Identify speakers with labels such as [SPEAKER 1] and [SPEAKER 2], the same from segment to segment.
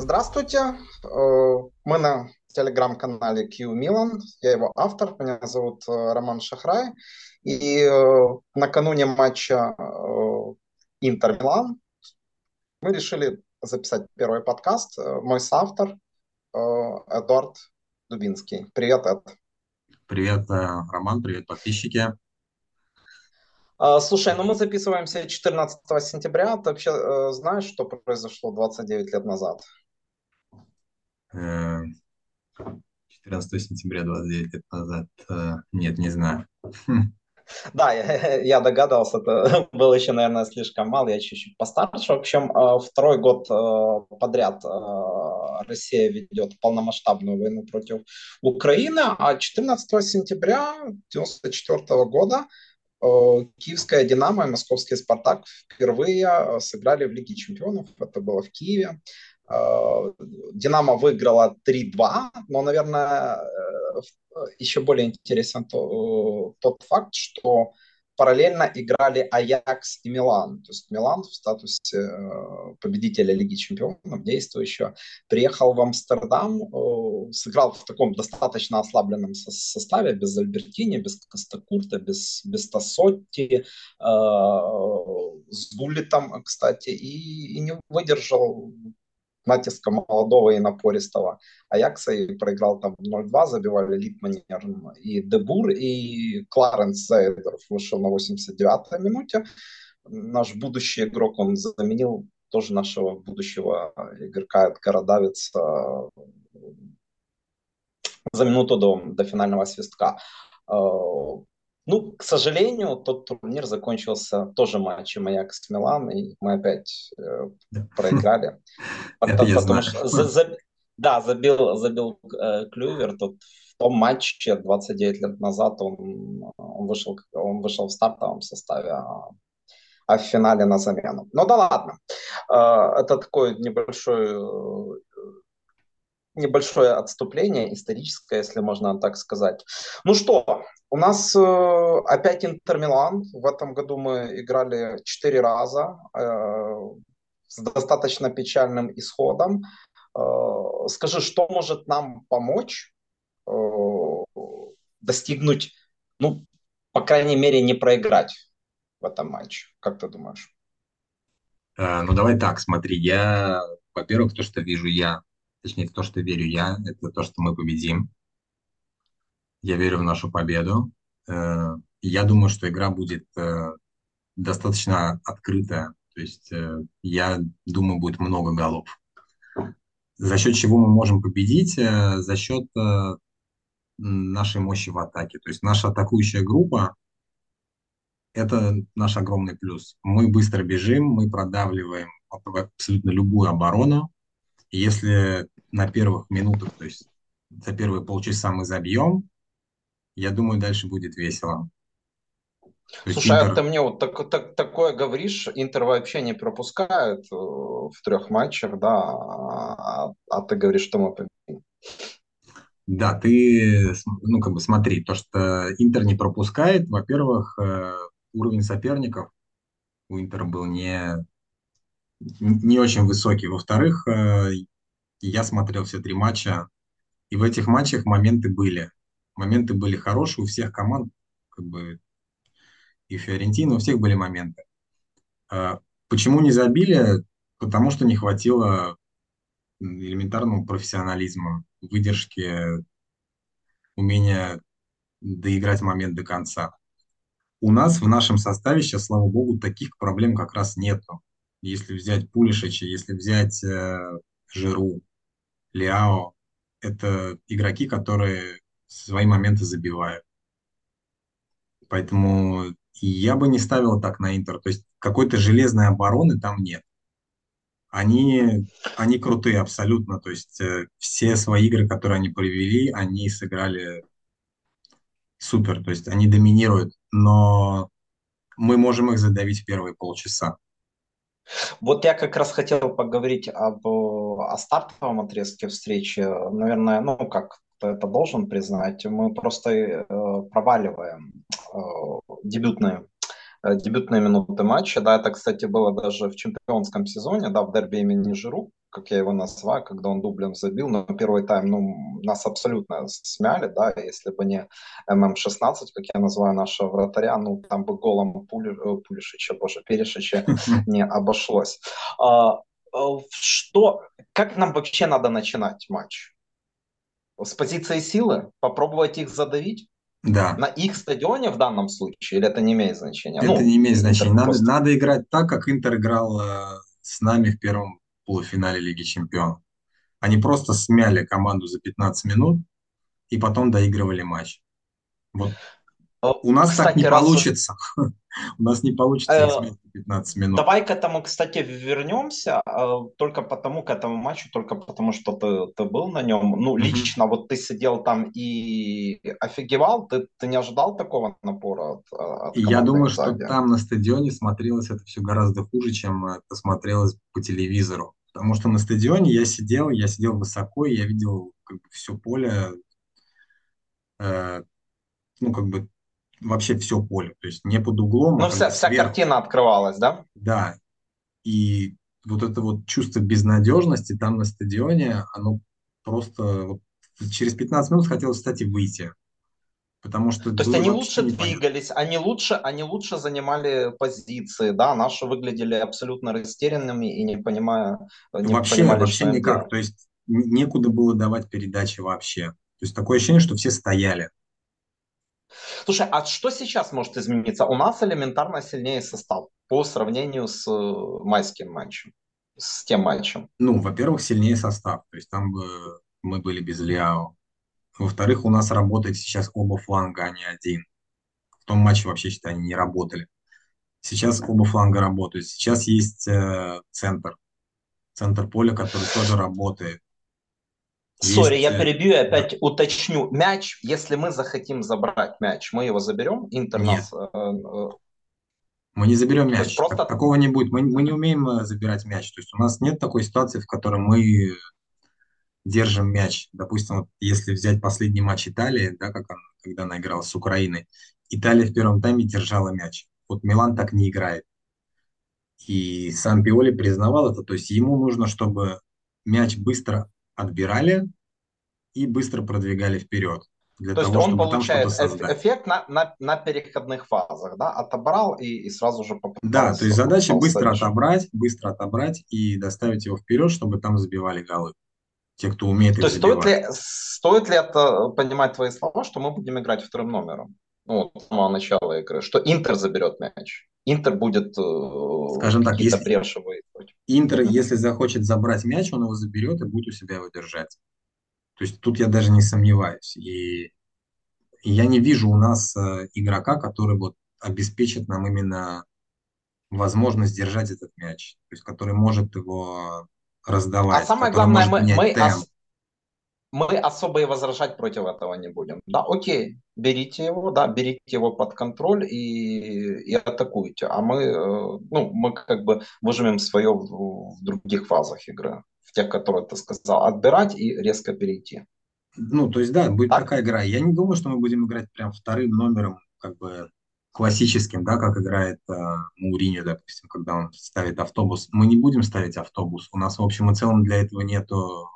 [SPEAKER 1] Здравствуйте, э, мы на телеграм-канале Q Milan, я его автор, меня зовут э, Роман Шахрай, и э, накануне матча Интер Милан мы решили записать первый подкаст. Мой соавтор Эдуард Дубинский. Привет, Эд.
[SPEAKER 2] Привет, Роман, привет, подписчики.
[SPEAKER 1] Слушай, ну мы записываемся 14 сентября. Ты вообще знаешь, что произошло 29 лет назад?
[SPEAKER 2] 14 э, сентября 29 лет назад. Э, нет, не знаю.
[SPEAKER 1] Да, я, догадался, это было еще, наверное, слишком мало, я чуть-чуть постарше. В общем, э, второй год подряд Россия ведет полномасштабную войну против Украины, а 14 сентября 1994 года Киевская «Динамо» и московский «Спартак» впервые сыграли в Лиге чемпионов. Это было в Киеве. Э, Динамо выиграла 3-2, но, наверное, э, еще более интересен э, тот факт, что параллельно играли Аякс и Милан. То есть Милан в статусе победителя Лиги Чемпионов действующего приехал в Амстердам, сыграл в таком достаточно ослабленном составе, без Альбертини, без Костакурта, без, без Тассотти, с Гуллитом, кстати, и, и не выдержал натиска молодого и напористого Аякса и проиграл там 0-2, забивали Литманер и Дебур, и Кларенс Зайдеров вышел на 89-й минуте. Наш будущий игрок, он заменил тоже нашего будущего игрока Эдгара Давица за минуту до, до финального свистка. Ну, к сожалению, тот турнир закончился тоже матчем Аякс Милан, и мы опять э, проиграли.
[SPEAKER 2] Потому, потому что
[SPEAKER 1] за, за, да, забил, забил э, Клювер тот в том матче 29 лет назад он, он, вышел, он вышел в стартовом составе, а, а в финале на замену. Ну да ладно. Э, это такой небольшой э, небольшое отступление историческое, если можно так сказать. Ну что, у нас э, опять Интер Милан. В этом году мы играли четыре раза э, с достаточно печальным исходом. Э, скажи, что может нам помочь э, достигнуть, ну, по крайней мере, не проиграть в этом матче? Как ты думаешь?
[SPEAKER 2] Э, ну, давай так, смотри, я, во-первых, то, что вижу я точнее, в то, что верю я, это то, что мы победим. Я верю в нашу победу. Э, я думаю, что игра будет э, достаточно открытая. То есть э, я думаю, будет много голов. За счет чего мы можем победить? За счет нашей мощи в атаке. То есть наша атакующая группа – это наш огромный плюс. Мы быстро бежим, мы продавливаем абсолютно любую оборону. Если на первых минутах, то есть за первые полчаса мы забьем, я думаю, дальше будет весело.
[SPEAKER 1] Слушай, а Интер... а ты мне вот так, так, такое говоришь, Интер вообще не пропускает э, в трех матчах, да, а, а ты говоришь, что мы победим.
[SPEAKER 2] Да, ты, ну, как бы смотри, то, что Интер не пропускает, во-первых, э, уровень соперников у Интера был не, не очень высокий. Во-вторых, э, я смотрел все три матча, и в этих матчах моменты были. Моменты были хорошие у всех команд, как бы и Фиорентина, у всех были моменты. А почему не забили? Потому что не хватило элементарного профессионализма, выдержки, умения доиграть момент до конца. У нас в нашем составе сейчас, слава богу, таких проблем как раз нету. Если взять Пулишича, если взять э, Жиру, Лиао – это игроки, которые свои моменты забивают. Поэтому я бы не ставил так на Интер. То есть какой-то железной обороны там нет. Они, они крутые абсолютно. То есть э, все свои игры, которые они провели, они сыграли супер. То есть они доминируют. Но мы можем их задавить в первые полчаса.
[SPEAKER 1] Вот я как раз хотел поговорить об о стартовом отрезке встречи. Наверное, ну как это должен признать, мы просто э, проваливаем э, дебютные э, дебютные минуты матча. Да, это, кстати, было даже в чемпионском сезоне, да, в дерби имени Жиру. Как я его называю, когда он дублем забил, но первый тайм, ну, нас абсолютно смяли, да, если бы не ММ-16, как я называю нашего вратаря, ну, там бы голом Пули, э, Пулишича, боже, Перешича не обошлось. А, что, как нам вообще надо начинать матч? С позиции силы? Попробовать их задавить?
[SPEAKER 2] Да.
[SPEAKER 1] На их стадионе в данном случае, или это не имеет значения?
[SPEAKER 2] Это ну, не имеет значения. Надо, просто... надо играть так, как Интер играл э, с нами в первом полуфинале Лиги Чемпионов. Они просто смяли команду за 15 минут и потом доигрывали матч. Вот у нас кстати, так не раз... получится. У нас не получится их 15 э, минут.
[SPEAKER 1] Давай к этому, кстати, вернемся. Э, только потому, к этому матчу, только потому, что ты, ты был на нем. Ну, лично вот ты сидел там и офигевал. Ты, ты не ожидал такого напора от, от
[SPEAKER 2] Я думаю, что там на стадионе смотрелось это все гораздо хуже, чем это смотрелось по телевизору. Потому что на стадионе я сидел, я сидел высоко, и я видел как бы все поле, э, ну, как бы вообще все поле, то есть не под углом.
[SPEAKER 1] А ну, а вся, вся картина открывалась, да?
[SPEAKER 2] Да. И вот это вот чувство безнадежности там на стадионе, оно просто вот через 15 минут хотелось встать и выйти. Потому что
[SPEAKER 1] То есть они лучше двигались, они лучше, они лучше занимали позиции, да, наши выглядели абсолютно растерянными и не понимая...
[SPEAKER 2] Не вообще, понимали, вообще никак, делать. то есть некуда было давать передачи вообще. То есть такое ощущение, что все стояли.
[SPEAKER 1] Слушай, а что сейчас может измениться? У нас элементарно сильнее состав по сравнению с э, майским матчем, с тем матчем.
[SPEAKER 2] Ну, во-первых, сильнее состав. То есть там бы мы были без Ляо. Во-вторых, у нас работает сейчас оба фланга, а не один. В том матче вообще, считай, они не работали. Сейчас оба фланга работают. Сейчас есть э, центр. Центр поля, который тоже работает.
[SPEAKER 1] Сори, я э, перебью и опять да. уточню. Мяч, если мы захотим забрать мяч, мы его заберем? Интер нас... Э,
[SPEAKER 2] мы не заберем мяч. Просто... Такого не будет. Мы, мы не умеем э, забирать мяч. То есть у нас нет такой ситуации, в которой мы держим мяч. Допустим, вот если взять последний матч Италии, да, как он, когда она играла с Украиной, Италия в первом тайме держала мяч. Вот Милан так не играет. И сам Пиоли признавал это. То есть ему нужно, чтобы мяч быстро отбирали и быстро продвигали вперед.
[SPEAKER 1] Для То того, есть он получает эффект на, на, на переходных фазах, да, отобрал и, и сразу же
[SPEAKER 2] попытался. Да, то есть задача быстро отобрать, быстро отобрать и доставить его вперед, чтобы там забивали голы. Те, кто умеет
[SPEAKER 1] То есть стоит ли, стоит ли это понимать твои слова, что мы будем играть вторым номером? Ну, с самого начала игры, что Интер заберет мяч. Интер будет
[SPEAKER 2] э, Скажем так, если бреши Интер, если захочет забрать мяч, он его заберет и будет у себя его держать. То есть тут я даже не сомневаюсь. И, и я не вижу у нас э, игрока, который вот обеспечит нам именно возможность держать этот мяч, то есть который может его раздавать.
[SPEAKER 1] А самое главное, мы, мы, ос, мы особо и возражать против этого не будем. Да, окей, берите его, да, берите его под контроль и, и атакуйте. А мы, э, ну, мы как бы выжмем свое в, в других фазах игры, в тех, которые ты сказал, отбирать и резко перейти.
[SPEAKER 2] Ну, то есть, да, будет так? такая игра. Я не думаю, что мы будем играть прям вторым номером, как бы классическим, да, как играет э, Мауриньо, допустим, когда он ставит автобус. Мы не будем ставить автобус. У нас, в общем и целом, для этого нету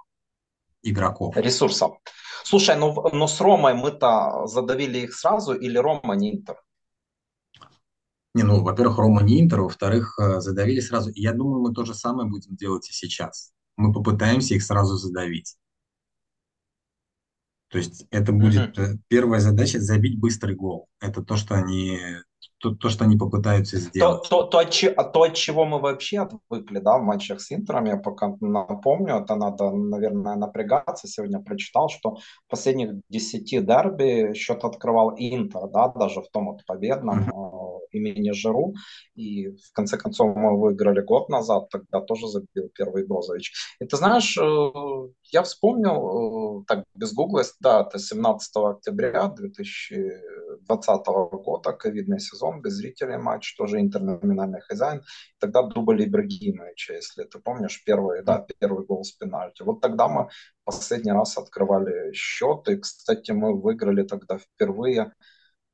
[SPEAKER 2] игроков.
[SPEAKER 1] Ресурсов. Слушай, ну, но с Ромой мы-то задавили их сразу или Рома не Интер?
[SPEAKER 2] Не, ну, во-первых, Рома не Интер, во-вторых, э, задавили сразу. Я думаю, мы то же самое будем делать и сейчас. Мы попытаемся их сразу задавить. То есть это будет mm-hmm. первая задача забить быстрый гол. Это то, что они то, то, что они попытаются сделать.
[SPEAKER 1] То, то, то, от, то, от чего мы вообще отвыкли, да, в матчах с Интером, я пока напомню, это надо, наверное, напрягаться. Сегодня прочитал, что в последних 10 дерби счет открывал Интер, да, даже в том вот победном mm-hmm. Имени Жиру. И в конце концов мы выиграли год назад, тогда тоже забил первый Гозович. И ты знаешь, э, я вспомнил, э, так, без гугла, да, это 17 октября 2020 года, ковидный сезон, без зрителей матч, тоже интерноминальный хозяин. Тогда дубль Ибрагимовича, если ты помнишь, первый, да, первый гол с пенальти. Вот тогда мы последний раз открывали счет, и, кстати, мы выиграли тогда впервые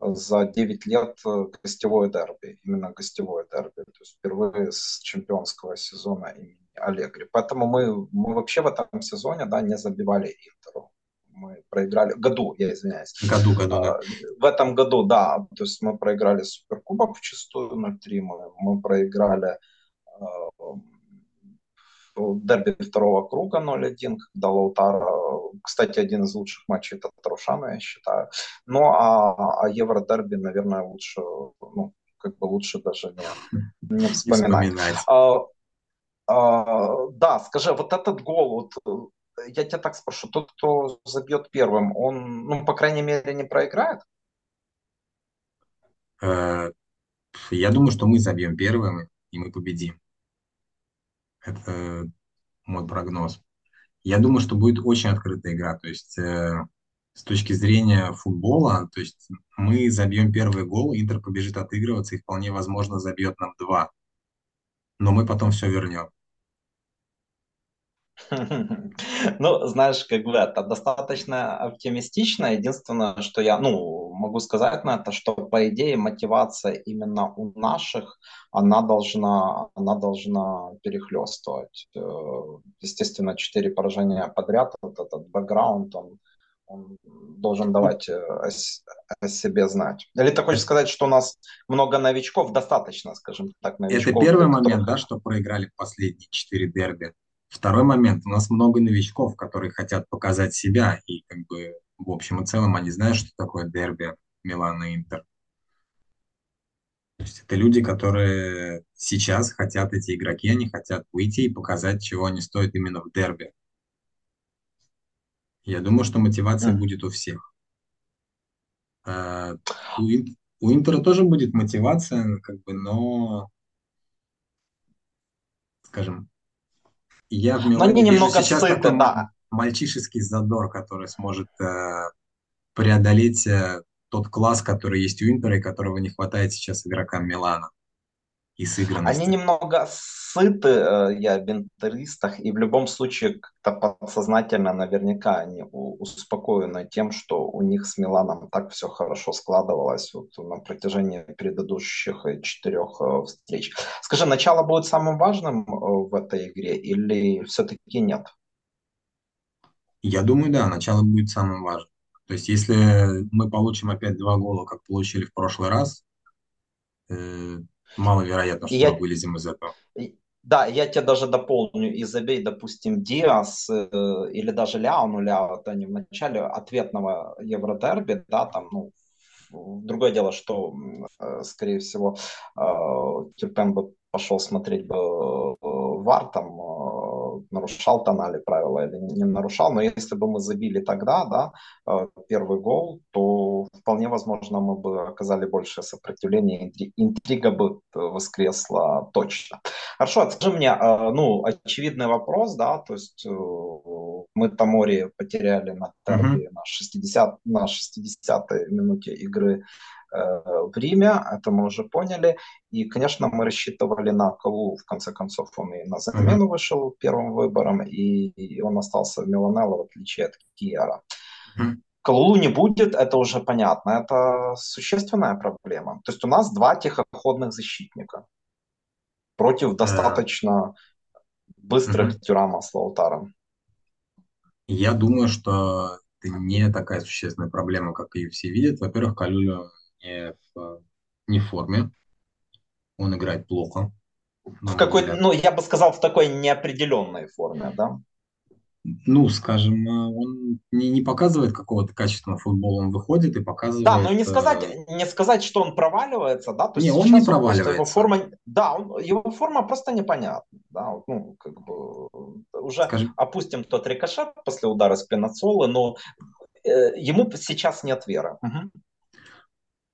[SPEAKER 1] за 9 лет гостевое дерби, именно гостевое дерби, то есть впервые с чемпионского сезона имени Аллегри. Поэтому мы, мы вообще в этом сезоне да, не забивали Интеру. Мы проиграли, году, я извиняюсь.
[SPEAKER 2] Году, году, да.
[SPEAKER 1] А, в этом году, да, то есть мы проиграли Суперкубок в чистую 0-3, мы, мы проиграли а, дерби второго круга 0-1, когда Лаутара, кстати, один из лучших матчей это Тарушана, я считаю. Ну, а, а Евро-дерби, наверное, лучше, ну, как бы лучше даже не, не вспоминать. А, а, да, скажи, вот этот гол, вот, я тебя так спрошу, тот, кто забьет первым, он, ну, по крайней мере, не проиграет?
[SPEAKER 2] Э, я думаю, что мы забьем первым, и мы победим. Это мой прогноз. Я думаю, что будет очень открытая игра. То есть э, с точки зрения футбола, то есть мы забьем первый гол, Интер побежит отыгрываться и вполне возможно забьет нам два. Но мы потом все вернем.
[SPEAKER 1] Ну, знаешь, как бы это достаточно оптимистично. Единственное, что я, ну, могу сказать на это, что по идее мотивация именно у наших, она должна, она должна перехлестывать. Э, естественно, четыре поражения подряд, вот этот бэкграунд, он, он должен давать э, о, о себе знать. Или ты хочешь сказать, что у нас много новичков, достаточно, скажем так, новичков?
[SPEAKER 2] Это первый момент, да, что проиграли последние четыре дерби. Второй момент. У нас много новичков, которые хотят показать себя, и в общем и целом они знают, что такое дерби Милана Интер. То есть это люди, которые сейчас хотят, эти игроки, они хотят выйти и показать, чего они стоят именно в дерби. Я думаю, что мотивация mm. будет у всех. А, у, у Интера тоже будет мотивация, как бы, но, скажем, я в Милане
[SPEAKER 1] они немного сейчас сыты, такой
[SPEAKER 2] да. Мальчишеский задор, который сможет э, преодолеть э, тот класс, который есть у Интера и которого не хватает сейчас игрокам Милана и сыгранности.
[SPEAKER 1] Они немного сыты, э, я об интеристах, и в любом случае как-то подсознательно наверняка они успокоены тем, что у них с Миланом так все хорошо складывалось вот на протяжении предыдущих четырех э, встреч. Скажи, начало будет самым важным э, в этой игре или все-таки нет?
[SPEAKER 2] Я думаю, да, начало будет самым важным. То есть, если мы получим опять два гола, как получили в прошлый раз, Маловероятно, что я... вылезем из этого.
[SPEAKER 1] Да, я тебе даже дополню, и забей, допустим, Диас э, или даже Ляо, ну Ляо, это не в начале ответного Евродерби, да, там, ну, другое дело, что, э, скорее всего, э, Тюрпен бы пошел смотреть бы э, ВАР, там, э, нарушал тонали правила или не нарушал, но если бы мы забили тогда, да, э, первый гол, то вполне возможно мы бы оказали большее сопротивление, интрига бы воскресла точно. Хорошо, скажи мне, ну, очевидный вопрос, да, то есть мы Тамори потеряли на терби mm-hmm. на 60 на 60-й минуте игры Э, в Риме, это мы уже поняли. И, конечно, мы рассчитывали на Калу, в конце концов, он и на замену mm-hmm. вышел первым выбором, и, и он остался в Миланелло, в отличие от Киера. Mm-hmm. Калулу не будет, это уже понятно, это существенная проблема. То есть у нас два тихоходных защитника против достаточно быстрых mm-hmm. Тюрама с Лаутаром.
[SPEAKER 2] Я думаю, что это не такая существенная проблема, как ее все видят. Во-первых, Калюлю не в, не в форме. Он играет плохо.
[SPEAKER 1] В какой ну, я бы сказал, в такой неопределенной форме, да?
[SPEAKER 2] Ну, скажем, э, он не, не показывает какого-то качественного футбола, он выходит и показывает...
[SPEAKER 1] Да, но не сказать, э, не сказать, что он проваливается, да?
[SPEAKER 2] То не, он не проваливается.
[SPEAKER 1] Его форма, да, он, его форма просто непонятна, да, ну, как бы, уже Скажи... опустим тот рикошет после удара с Пеноцолы, но э, ему сейчас нет веры. Угу.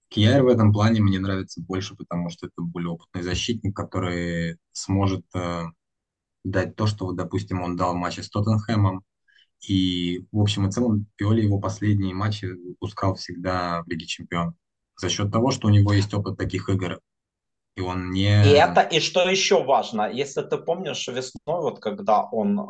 [SPEAKER 2] Кьяр в этом плане мне нравится больше, потому что это более опытный защитник, который сможет э, дать то, что, допустим, он дал в матче с Тоттенхэмом. И, в общем и целом, Пиоли его последние матчи выпускал всегда в Лиге Чемпионов. За счет того, что у него есть опыт таких игр. И он не...
[SPEAKER 1] И это, и что еще важно, если ты помнишь весной, вот когда он э,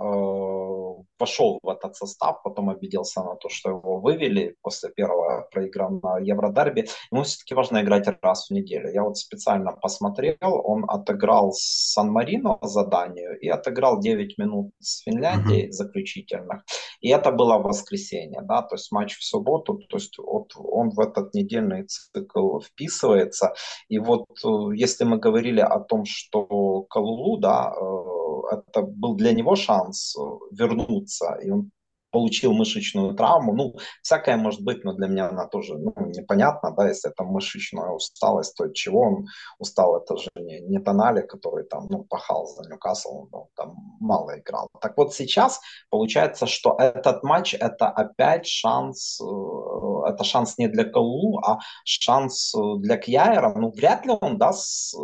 [SPEAKER 1] вошел в этот состав, потом обиделся на то, что его вывели после первого проигранного Евродерби. Ему все-таки важно играть раз в неделю. Я вот специально посмотрел, он отыграл с Сан-Марино за Данию и отыграл 9 минут с Финляндией uh-huh. заключительных. И это было воскресенье, да, то есть матч в субботу, то есть вот он в этот недельный цикл вписывается. И вот э, если мы говорили о том, что Калулу, да, э, это был для него шанс э, вернуться, и он получил мышечную травму. Ну, всякое может быть, но для меня она тоже ну, непонятна, да, если это мышечная усталость, то от чего он устал, это же не, не Тонали, который там, ну, пахал за Ньюкасл, он там мало играл. Так вот сейчас получается, что этот матч это опять шанс, э, это шанс не для Калу, а шанс для Кьяера. Ну, вряд ли он даст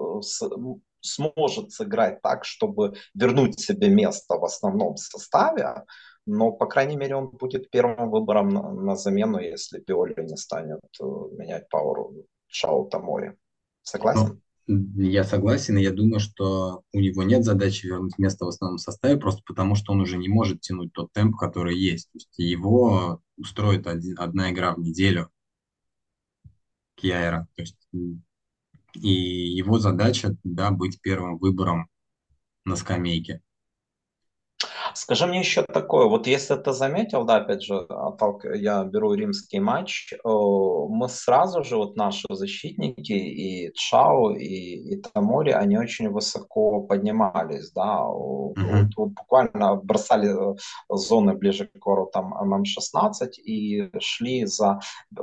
[SPEAKER 1] сможет сыграть так, чтобы вернуть себе место в основном составе, но, по крайней мере, он будет первым выбором на, на замену, если Пиоли не станет э, менять Пауру Шау Тамори. Согласен?
[SPEAKER 2] Ну, я согласен, и я думаю, что у него нет задачи вернуть место в основном составе, просто потому что он уже не может тянуть тот темп, который есть. То есть его устроит один, одна игра в неделю Кьяера. То есть, и его задача да, быть первым выбором на скамейке.
[SPEAKER 1] Скажи мне еще такое, вот если ты заметил, да, опять же, я беру римский матч, мы сразу же, вот наши защитники, и Чао, и, и Тамори, они очень высоко поднимались, да, mm-hmm. вот, вот буквально бросали э, зоны ближе к воротам ММ-16 и шли за э,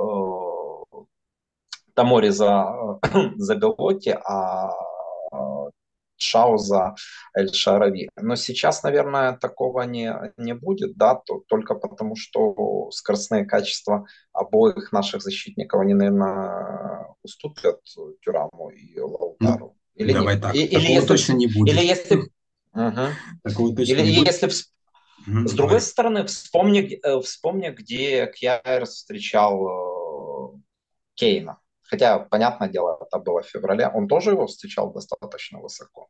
[SPEAKER 1] Тамори за, за Белоти, а Шауза Эль Шарави. Но сейчас, наверное, такого не, не будет, да, то, только потому, что скоростные качества обоих наших защитников, они, наверное, уступят Тюраму и Лаутару.
[SPEAKER 2] Ну, или давай не, так, и, или если, точно не будет.
[SPEAKER 1] Или если... Угу. Такого точно или не если будет. С другой стороны, вспомни, э, вспомни, где Кьяр встречал э, Кейна. Хотя, понятное дело, это было в феврале. Он тоже его встречал достаточно высоко.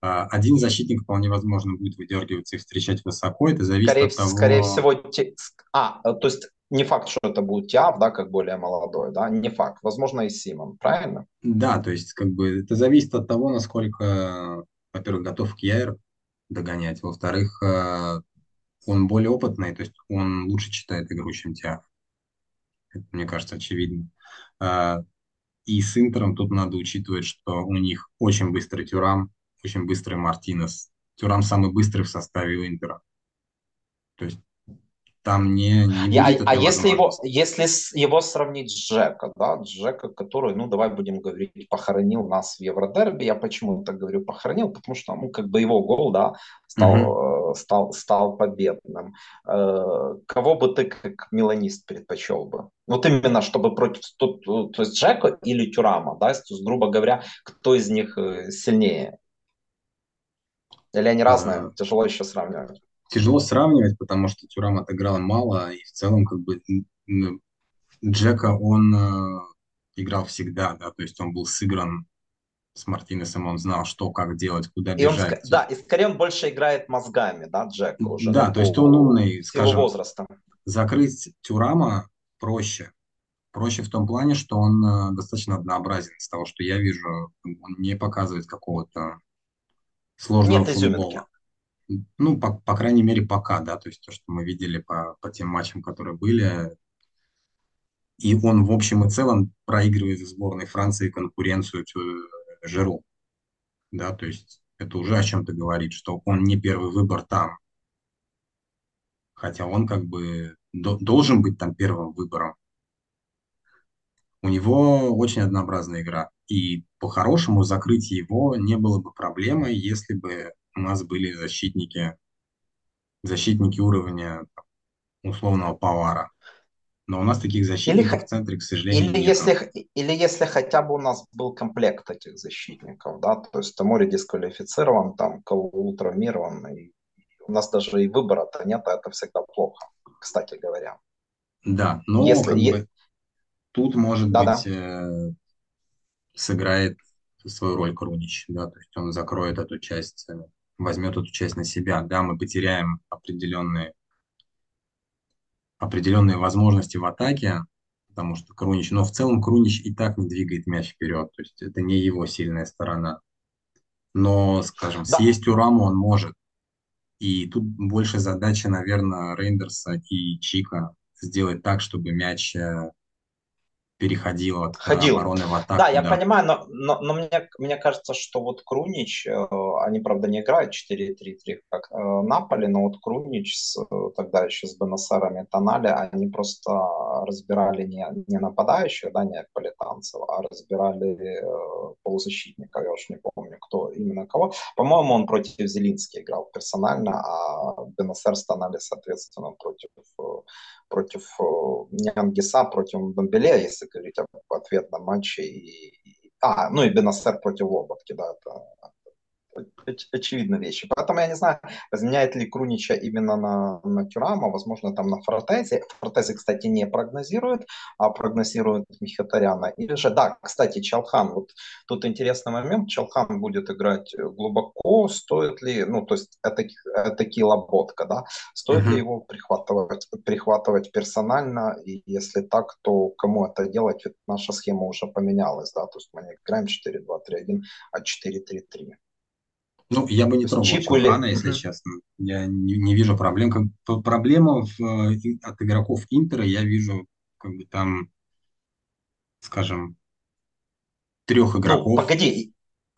[SPEAKER 2] А, один защитник вполне возможно будет выдергиваться и встречать высоко. Это зависит
[SPEAKER 1] скорее,
[SPEAKER 2] от того...
[SPEAKER 1] Скорее всего... Те... А, то есть не факт, что это будет Тиав, да, как более молодой, да, не факт. Возможно, и Симон, правильно?
[SPEAKER 2] Да, то есть как бы это зависит от того, насколько, во-первых, готов Кьяер догонять, во-вторых, э, он более опытный, то есть он лучше читает игру, чем Тиав. Это, мне кажется, очевидно. А, и с Интером тут надо учитывать, что у них очень быстрый Тюрам, очень быстрый Мартинес. Тюрам самый быстрый в составе у Интера. То есть там не, не
[SPEAKER 1] Я, А если его, если его сравнить с Джека, да, Джека, который, ну, давай будем говорить, похоронил нас в Евродерби, я почему так говорю похоронил, потому что, ну, как бы его гол, да, стал, mm-hmm. стал, стал победным. Э, кого бы ты как меланист предпочел бы? Вот именно, чтобы против, то, то есть Джека или Тюрама, да, то есть, грубо говоря, кто из них э, сильнее? Или они разные? Uh-huh. Тяжело еще сравнивать
[SPEAKER 2] тяжело сравнивать, потому что Тюрам отыграл мало, и в целом как бы Джека он э, играл всегда, да, то есть он был сыгран с Мартинесом, он знал, что, как делать, куда и бежать.
[SPEAKER 1] Он, да, и скорее он больше играет мозгами, да, Джек уже.
[SPEAKER 2] Да, то есть он умный, скажем. возрастом. Закрыть Тюрама проще. Проще в том плане, что он э, достаточно однообразен. С того, что я вижу, он не показывает какого-то сложного Нет футбола. Изюминки. Ну, по, по крайней мере, пока, да, то есть то, что мы видели по, по тем матчам, которые были. И он, в общем и целом, проигрывает сборной Франции конкуренцию э, Жиру. Да, то есть это уже о чем-то говорит, что он не первый выбор там. Хотя он как бы до, должен быть там первым выбором. У него очень однообразная игра. И по-хорошему закрыть его не было бы проблемой, если бы у нас были защитники, защитники уровня условного повара. Но у нас таких защитников или, в центре, к сожалению,
[SPEAKER 1] или нет. Если, или если хотя бы у нас был комплект этих защитников, да, то есть Тамори дисквалифицирован, там Калу травмирован, и у нас даже и выбора-то нет, а это всегда плохо, кстати говоря.
[SPEAKER 2] Да, но если, как е... бы, тут, может да, быть, да. Э, сыграет свою роль Крунич, да, то есть он закроет эту часть э, возьмет эту часть на себя. Да, мы потеряем определенные, определенные возможности в атаке, потому что Крунич, но в целом Крунич и так не двигает мяч вперед, то есть это не его сильная сторона. Но, скажем,
[SPEAKER 1] Да,
[SPEAKER 2] съесть Ураму он может. И тут больше задача, наверное, Рейндерса и Чика сделать так, чтобы мяч э, переходил от
[SPEAKER 1] ходил.
[SPEAKER 2] обороны в
[SPEAKER 1] Да,
[SPEAKER 2] атаку,
[SPEAKER 1] я
[SPEAKER 2] да.
[SPEAKER 1] понимаю, но, но, но мне, мне кажется, что вот Крунич, э, они, правда, не играют 4-3-3, как э, Наполи, но вот Крунич с, э, тогда еще с Бенасером и Тонали, они просто разбирали не, не нападающих, да, не политанцев, а разбирали э, полузащитника, я уж не помню, кто именно кого. По-моему, он против Зелински играл персонально, а Бенасер с Тонали, соответственно, против э, против э, Нянгиса, против Домбеле, если говорить об ответном матче. И, а, ну и Бенасер против Лоботки, да, это оч- очевидные вещи. Поэтому я не знаю, заменяет ли Крунича именно на, на Тюрама, возможно, там на Фортезе. Фортезе, кстати, не прогнозирует, а прогнозирует Михитаряна. Или же, да, кстати, Чалхан, вот тут интересный момент, Чалхан будет играть глубоко, стоит ли, ну, то есть это, это такие лоботка, да, стоит ли
[SPEAKER 2] Мгм.
[SPEAKER 1] его прихватывать, прихватывать персонально, и если так, то кому это делать, ведь наша схема уже поменялась, да, то есть мы не играем 4-2-3-1, а 4-3-3.
[SPEAKER 2] Ну, я бы не трогал
[SPEAKER 1] Чику или...
[SPEAKER 2] Чухана, если
[SPEAKER 1] Мгм.
[SPEAKER 2] честно. Я не, не вижу проблем. Как, проблема в, от игроков Интера, я вижу как бы там, скажем, трех
[SPEAKER 1] Ну,
[SPEAKER 2] игроков,
[SPEAKER 1] погоди,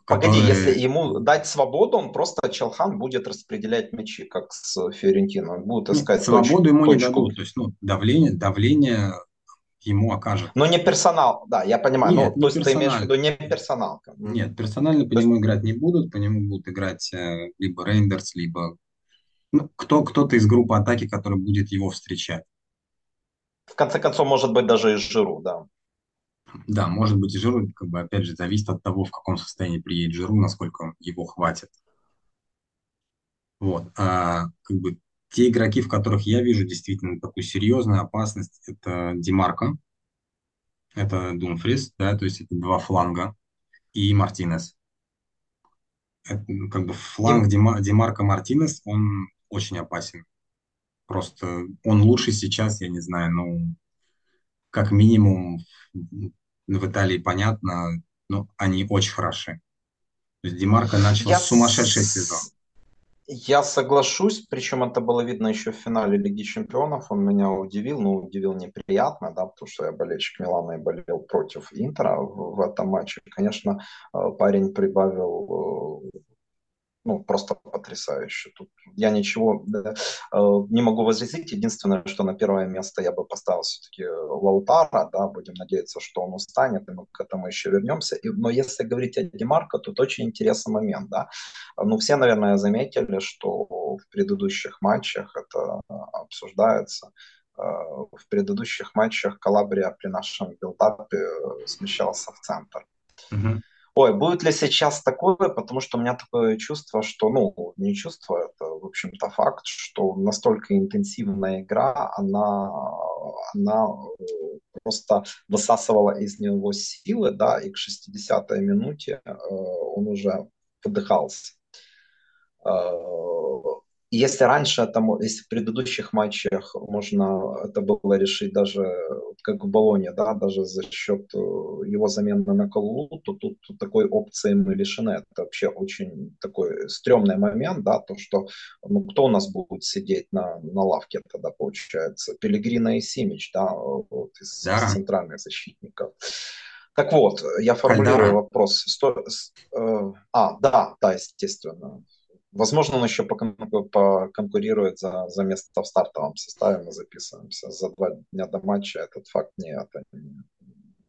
[SPEAKER 1] погоди, если
[SPEAKER 2] которые...
[SPEAKER 1] ему дать свободу, он просто Челхан будет распределять мячи, как с Фиорентино. Он будет
[SPEAKER 2] Нет,
[SPEAKER 1] искать точ-
[SPEAKER 2] свободу ему не
[SPEAKER 1] точку.
[SPEAKER 2] дадут. То есть, ну, давление, давление ему окажет.
[SPEAKER 1] Но не персонал, да, я понимаю.
[SPEAKER 2] Нет,
[SPEAKER 1] Ну, то есть ты имеешь в виду не персоналка.
[SPEAKER 2] Нет, персонально по
[SPEAKER 1] То есть
[SPEAKER 2] нему играть не будут, по нему будут играть э, либо Рейндерс, либо ну, кто, кто-то из группы атаки, который будет его встречать.
[SPEAKER 1] в конце концов, может быть, даже и Жиру, да.
[SPEAKER 2] Да, может быть и Жиру, как бы, опять же, зависит от того, в каком состоянии приедет Жиру, насколько его хватит. Вот. А, как бы, те игроки, в которых я вижу действительно такую серьезную опасность, это Димарко, это Думфрис, да, то есть это два фланга, и Мартинес. Это, ну, как бы фланг
[SPEAKER 1] Дим,
[SPEAKER 2] Дима, Димарко Мартинес, он очень опасен. Просто он лучше сейчас, я не знаю, ну, как минимум в Италии понятно, но они очень хороши. То есть Димарко начал
[SPEAKER 1] я,
[SPEAKER 2] сумасшедший сезон.
[SPEAKER 1] Я соглашусь, причем это было видно еще в финале Лиги Чемпионов. Он меня удивил, ну, удивил неприятно, да, потому что я болельщик Милана и болел против Интера в, в этом матче. Конечно, э, парень прибавил э, ну, просто потрясающе. Тут я ничего да, э, не могу возразить. Единственное, что на первое место я бы поставил все-таки Лаутара, да, будем надеяться, что он устанет, и мы к этому еще вернемся. И, но если говорить о Демарко, тут очень интересный момент, да. Ну, все, наверное, заметили, что в предыдущих матчах это обсуждается, э, в предыдущих матчах Калабрия при нашем билдапе э, смещался в центр.
[SPEAKER 2] Мгм.
[SPEAKER 1] Ой, будет ли сейчас такое, потому что у меня такое чувство, что, ну, не чувство, это, в общем-то, факт, что настолько интенсивная игра, она, она э, просто высасывала из него силы, да, и к 60-й минуте э, он уже выдыхался. Э, Если раньше, мо- если в предыдущих матчах можно это было решить даже, как в Болоне, да, даже за счет э, его замены на Калулу, то тут такой опции мы лишены. Это вообще очень такой стрёмный момент, да, то, что, ну, кто у нас будет сидеть на, на лавке тогда, получается? Пелегрина и Симич, да, вот из, из
[SPEAKER 2] Да,
[SPEAKER 1] центральных защитников. Так вот, я формулирую
[SPEAKER 2] Кальдара.
[SPEAKER 1] вопрос. Сто- э, а, да, да, естественно. Возможно, он еще покон- поконкурирует за, за место в стартовом составе. Мы записываемся за два дня до матча. Этот факт не, это не,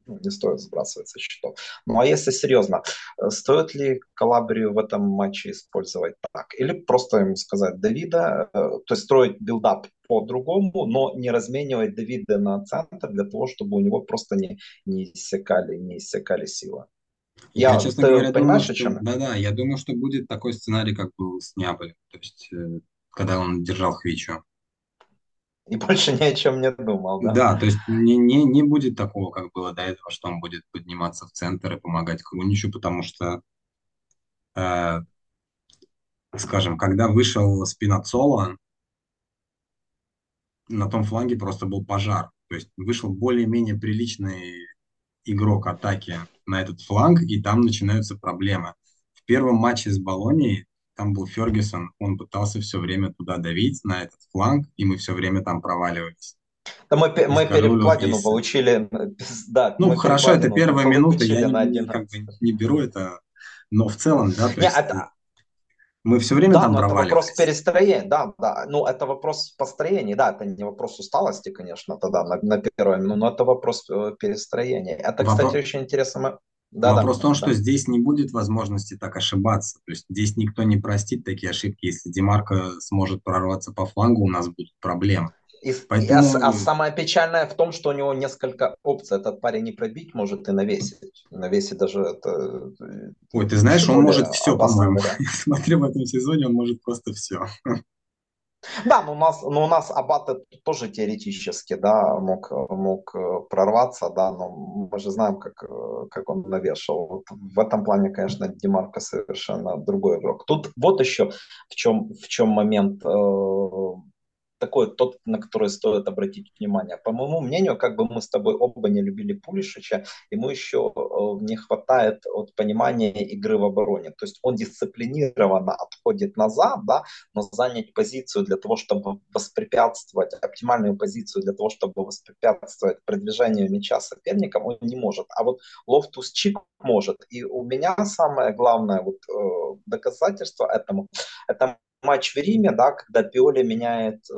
[SPEAKER 1] ну, не стоит сбрасывать со счетов. Ну а если серьезно, э, стоит ли Калабрию в этом матче использовать так? Или просто ему сказать Давида, э, то есть строить build-up по-другому, но не разменивать Давида на центр для того, чтобы у него просто не, не иссякали, не иссякали силы.
[SPEAKER 2] Я,
[SPEAKER 1] Я,
[SPEAKER 2] честно говоря, думаю,
[SPEAKER 1] понимаешь, о
[SPEAKER 2] что
[SPEAKER 1] чем я?
[SPEAKER 2] да-да, я думаю, что будет такой сценарий, как был с Неаполем, то есть э, когда он держал Хвичу.
[SPEAKER 1] И больше ни о чем не думал, да?
[SPEAKER 2] Да, то есть не, не, не будет такого, как было до этого, что он будет подниматься в центр и помогать Круничу, потому что э, скажем, когда вышел Спинацоло, на том фланге просто был пожар. То есть вышел более-менее приличный игрок атаки на этот фланг, и там начинаются проблемы. В первом матче с Болонией там был Фергюсон, он пытался все время туда давить, на этот фланг, и мы все время там проваливались.
[SPEAKER 1] Да мы, мы перекладину получили.
[SPEAKER 2] Да, ну, хорошо, это первая минута, я не, как бы не беру это, но в целом, да, то не, есть... Это... Мы все время
[SPEAKER 1] да,
[SPEAKER 2] там
[SPEAKER 1] но это вопрос перестроения, да, да. Ну, это вопрос построения, да, это не вопрос усталости, конечно, тогда на, на первое, но это вопрос э, перестроения. Это, вопрос... кстати, очень интересно.
[SPEAKER 2] Да, Вопрос да, в том, да. что здесь не будет возможности так ошибаться. То есть здесь никто не простит такие ошибки. Если Демарко сможет прорваться по флангу, у нас будут проблемы.
[SPEAKER 1] И, Поэтому... а, а самое печальное в том, что у него несколько опций. Этот парень не пробить может и навесить. Навесить даже это...
[SPEAKER 2] Ой, ты знаешь, он может все, по-моему. Смотрю, в этом сезоне он может просто все.
[SPEAKER 1] Да, но у нас, но у нас Абат тоже теоретически, да, мог, мог э, прорваться, да, но мы же знаем, как, э, как он навешал. Вот в этом плане, конечно, Демарко совершенно другой игрок. Тут вот еще в чем, в чем момент э, такой тот, на который стоит обратить внимание. По моему мнению, как бы мы с тобой оба не любили Пулишича, ему еще э, не хватает от понимания игры в обороне. То есть он дисциплинированно отходит назад, да, но занять позицию для того, чтобы воспрепятствовать, оптимальную позицию для того, чтобы воспрепятствовать продвижению мяча соперникам, он не может. А вот Лофтус Чик может. И у меня самое главное вот, э, доказательство этому, это матч в Риме, да, когда Пиоли меняет э,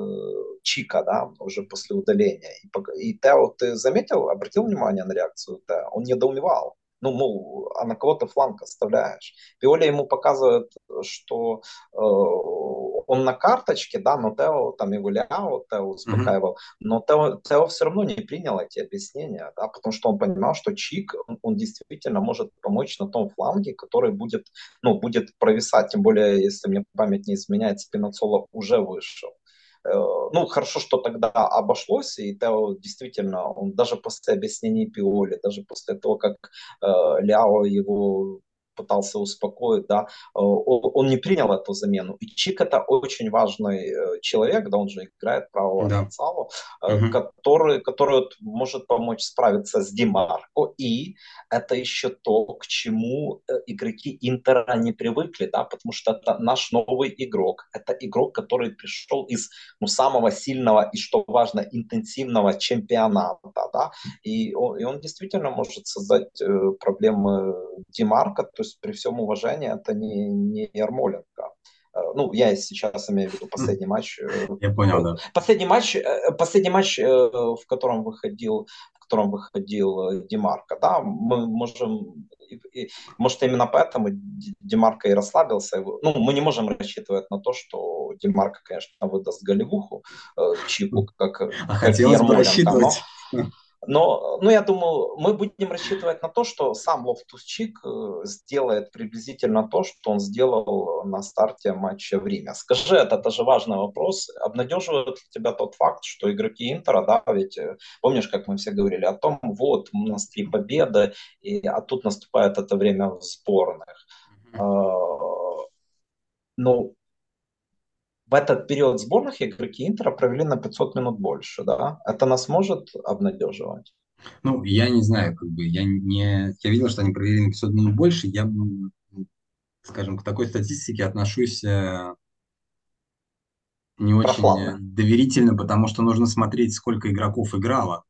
[SPEAKER 1] Чика, да, уже после удаления. И, и Тео, ты заметил, обратил внимание на реакцию Тео? Он недоумевал ну, мол, а на кого ты фланг оставляешь. Пиоли ему показывает, что э, он на карточке, да, но Тео там его Ляо, Тео успокаивал, mm-hmm. но Тео, Тео все равно не принял эти объяснения, да, потому что он понимал, что Чик, он, он действительно может помочь на том фланге, который будет, ну, будет провисать, тем более, если мне память не изменяет, Спинацола уже вышел. Э, ну, хорошо, что тогда обошлось, и Тео действительно, он даже после объяснений Пиоли, даже после того, как э, Ляо его пытался успокоить, да, э, он не принял эту замену. И Чик это очень важный э, человек, да, он же играет правого да. Гонсалу, угу. который, который может помочь справиться с Димарко. И это еще то, к чему игроки Интера не привыкли, да, потому что это наш новый игрок. Это игрок, который пришел из ну, самого сильного и, что важно, интенсивного чемпионата, да, и он, и он действительно может создать проблемы Димарко, то есть при всем уважении это не, не Ярмоленко. Э, ну, я сейчас имею в виду последний матч.
[SPEAKER 2] Э, я понял, да.
[SPEAKER 1] Последний матч, э, последний матч, в котором выходил, в котором выходил Демарко, да, мы можем, может именно поэтому Демарко и расслабился. Ну, мы не можем рассчитывать на то, что Демарко, конечно, выдаст голевуху Чику, как, а
[SPEAKER 2] как хотелось бы рассчитывать.
[SPEAKER 1] Но, но, ну, я думаю, мы будем рассчитывать на то, что сам Лофтус-Чик э, сделает приблизительно то, что он сделал на старте матча в Риме. Скажи, это тоже важный вопрос. Обнадеживает ли тебя тот факт, что игроки Интера, да, ведь э, помнишь, как мы все говорили о том, вот, у нас три победы, и, а тут наступает это время в сборных. Mm-hmm. Ну, в этот период сборных игроки Интера провели на 500 минут больше, да? Это нас может обнадеживать?
[SPEAKER 2] Ну, я не знаю, как бы, я не... Я видел, что они провели на 500 минут больше, я, скажем, к такой статистике отношусь э, не очень доверительно, потому что нужно смотреть, сколько игроков играло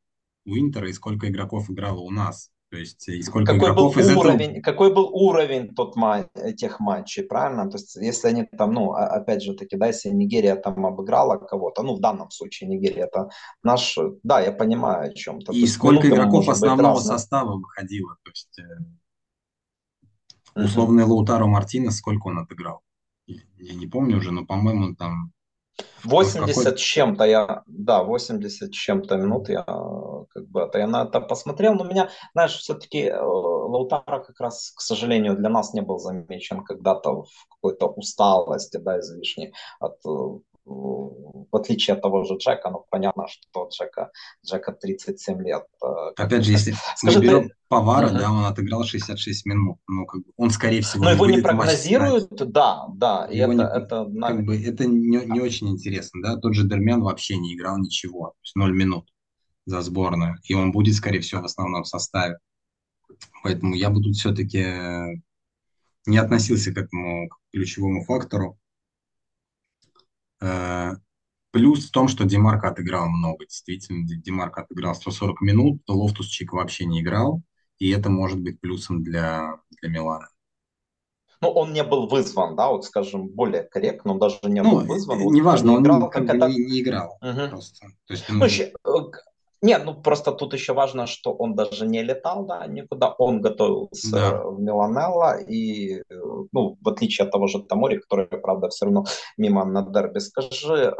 [SPEAKER 2] у Интера и сколько игроков играло у нас. То есть и сколько
[SPEAKER 1] какой
[SPEAKER 2] игроков
[SPEAKER 1] был
[SPEAKER 2] из
[SPEAKER 1] уровень,
[SPEAKER 2] этого...
[SPEAKER 1] Какой был уровень тот матч, тех матчей, правильно? То есть если они там, ну, опять же таки, да, если Нигерия там обыграла кого-то, ну, в данном случае Нигерия, это наш, да, я понимаю о чем-то.
[SPEAKER 2] И сколько игроков основного состава выходило, то есть э, условный uh-huh. Лаутаро Мартинес, сколько он отыграл? Я не помню уже, но, по-моему, там
[SPEAKER 1] 80 с чем-то я, да, 80 с чем-то минут я как бы это я на это посмотрел, но меня, знаешь, все-таки э, Лаутара как раз, к сожалению, для нас не был замечен когда-то в какой-то усталости, да, излишней от э, в отличие от того же Джека, ну, понятно, что Джека, Джека 37 лет.
[SPEAKER 2] Э, Опять же, если Скажи, мы берем ты... Повара, угу. да, он отыграл 66 минут, ну, как бы, он, скорее всего,
[SPEAKER 1] Но его не прогнозируют, да, да,
[SPEAKER 2] и это, не, это, как бы, это не, не очень интересно, да, тот же Дермян вообще не играл ничего, то есть 0 минут за сборную, и он будет, скорее всего, в основном составе. Поэтому я бы тут все-таки не относился к этому ключевому фактору. Э, плюс в том, что Димарко отыграл много. Действительно, Димарко отыграл 140 минут, Лофтус Чик вообще не играл, и это может быть плюсом для, для Милана.
[SPEAKER 1] Ну, он не был вызван, да, вот скажем, более корректно, он даже не ну, был вызван.
[SPEAKER 2] Неважно, вот, не он играл, как это... не, не играл угу. просто.
[SPEAKER 1] То есть, ну, ну, нет, ну просто тут еще важно, что он даже не летал, да, никуда. Он готовился да. в Миланелло, и, ну, в отличие от того же Тамори, который, правда, все равно мимо на дерби. Скажи, э,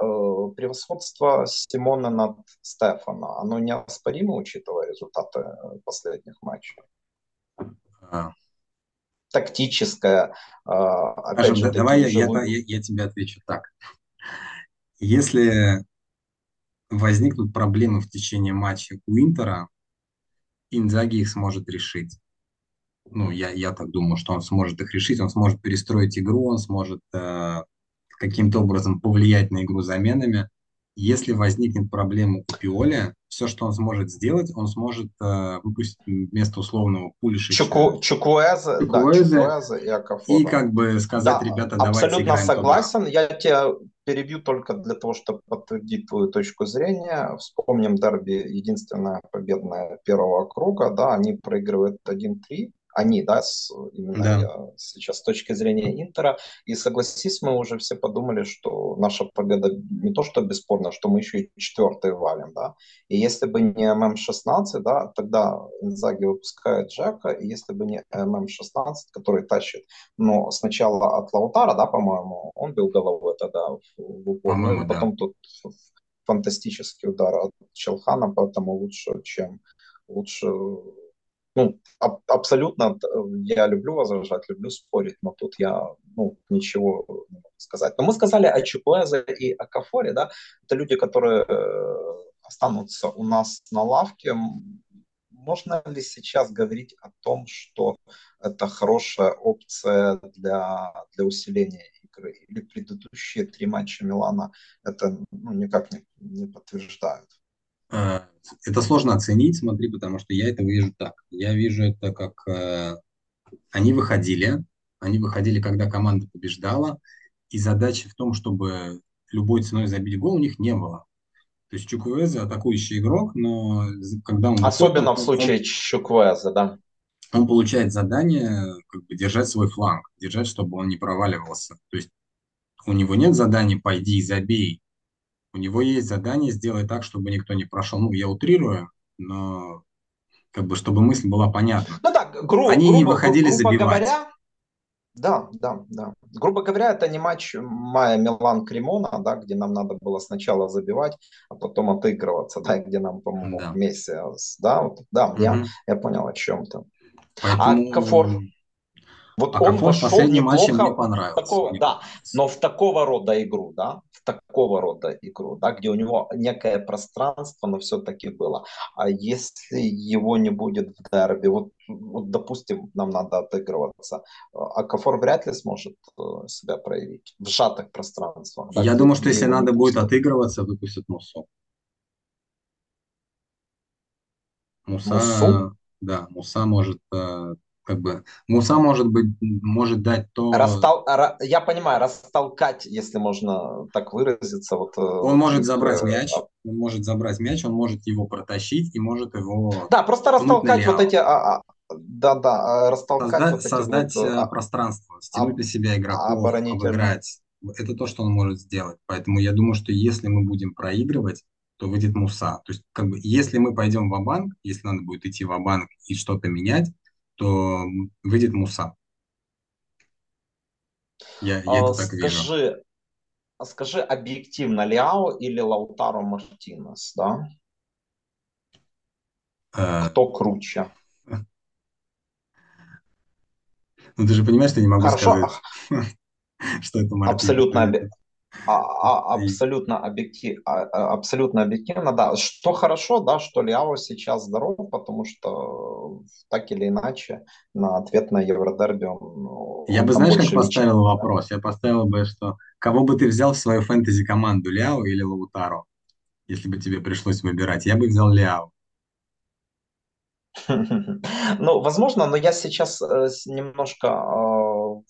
[SPEAKER 1] превосходство Симона над Стефана, оно неоспоримо, учитывая результаты последних матчей? А. Тактическое, э,
[SPEAKER 2] опять Скажем, же, давай я, я, я, я тебе отвечу так. Если возникнут проблемы в течение матча у Интера, Инзаги их сможет решить. Ну, я, я так думаю, что он сможет их решить, он сможет перестроить игру, он сможет э, каким-то образом повлиять на игру заменами. Если возникнет проблема у Пиоли, все, что он сможет сделать, он сможет э, выпустить вместо условного Пулиша
[SPEAKER 1] Чуку, Чукуэзе,
[SPEAKER 2] Чукуэзе, да, Чукуэзе и Акафора. И как бы сказать, да, ребята, давайте
[SPEAKER 1] Абсолютно согласен. Туда. Я тебя перебью только для того, чтобы подтвердить твою точку зрения. Вспомним дерби, единственная победная первого круга, да, они проигрывают 1-3 они, да, с, именно да. Я, сейчас с точки зрения Интера. И согласись, мы уже все подумали, что наша победа не то что бесспорно, что мы еще и четвертый валим, да. И если бы не ММ-16, да, тогда Инзаги выпускает Джеко, и если бы не ММ-16, который тащит, но сначала от Лаутара, да, по-моему, он бил головой тогда в, в упор, ну, потом да. тут фантастический удар от Челхана, поэтому лучше, чем лучше ну, аб- абсолютно я люблю возражать, люблю спорить, но тут я ну, ничего не могу сказать. Но мы сказали о Чупуэзе и о Кафоре, да, это люди, которые э, останутся у нас на лавке. Можно ли сейчас говорить о том, что это хорошая опция для, для усиления игры? Или предыдущие три матча Милана это ну, никак не, не подтверждают?
[SPEAKER 2] Это сложно оценить, смотри, потому что я это вижу так. Я вижу это как э, они выходили, они выходили, когда команда побеждала, и задачи в том, чтобы любой ценой забить гол у них не было. То есть Чуквеза атакующий игрок, но когда он...
[SPEAKER 1] Особенно выходит, в случае он, Чуквеза, да.
[SPEAKER 2] Он получает задание как бы держать свой фланг, держать, чтобы он не проваливался. То есть у него нет задания «пойди и забей», у него есть задание сделать так, чтобы никто не прошел. Ну, я утрирую, но как бы чтобы мысль была понятна.
[SPEAKER 1] Ну да, гру-
[SPEAKER 2] Они грубо, не выходили грубо забивать.
[SPEAKER 1] Говоря, да, да, да. Грубо говоря, это не матч Майя Милан Кремона, да, где нам надо было сначала забивать, а потом отыгрываться, да, где нам, по-моему, да. вместе, да, вот, да, угу. я, я понял о чем то Поэтому... А Кафор,
[SPEAKER 2] вот а он вошел последний матч мне понравился.
[SPEAKER 1] Такого, да, но в такого рода игру, да, в такого рода игру, да, где у него некое пространство, но все-таки было. А если его не будет в дерби, вот, вот допустим, нам надо отыгрываться, а Кафор вряд ли сможет э, себя проявить в сжатых пространствах.
[SPEAKER 2] Да, Я думаю, что если надо будет отыгрываться, выпустят Мусу. Муса, Мусу? да, Муса может э, как бы Муса может быть может дать то.
[SPEAKER 1] Растол... Я понимаю, растолкать, если можно так выразиться. Вот,
[SPEAKER 2] э, он может забрать мяч, он может забрать мяч, он может его протащить и может его.
[SPEAKER 1] Да, просто растолкать вот эти. А, а, да, да, растолкать.
[SPEAKER 2] Создать, вот создать вот, э, пространство, стянуть на себя игроков, обыграть. Это то, что он может сделать. Поэтому я думаю, что если мы будем проигрывать, то выйдет Муса. То есть, как бы, если мы пойдем в банк если надо будет идти в банк и что-то менять, то выйдет Муса.
[SPEAKER 1] Я, я а, это так скажи, вижу. Скажи объективно, Ляо или Лаутаро Мартинес, да? А... Кто круче?
[SPEAKER 2] Ну ты же понимаешь, что я не могу Хорошо. сказать, что это
[SPEAKER 1] Мартинес. Абсолютно, А, а- абсолютно объектив, а- а- абсолютно объективно, да. Что хорошо, да, что Ляо сейчас здоров, потому что э, так или иначе на ответ на Евродерби он, ну,
[SPEAKER 2] Я бы, знаешь, как поставил вопрос? Я поставил бы, что кого бы ты взял в свою фэнтези-команду, Ляо или Лаутаро, если бы тебе пришлось выбирать? Я бы взял Ляо.
[SPEAKER 1] Ну, возможно, но я сейчас э, немножко э,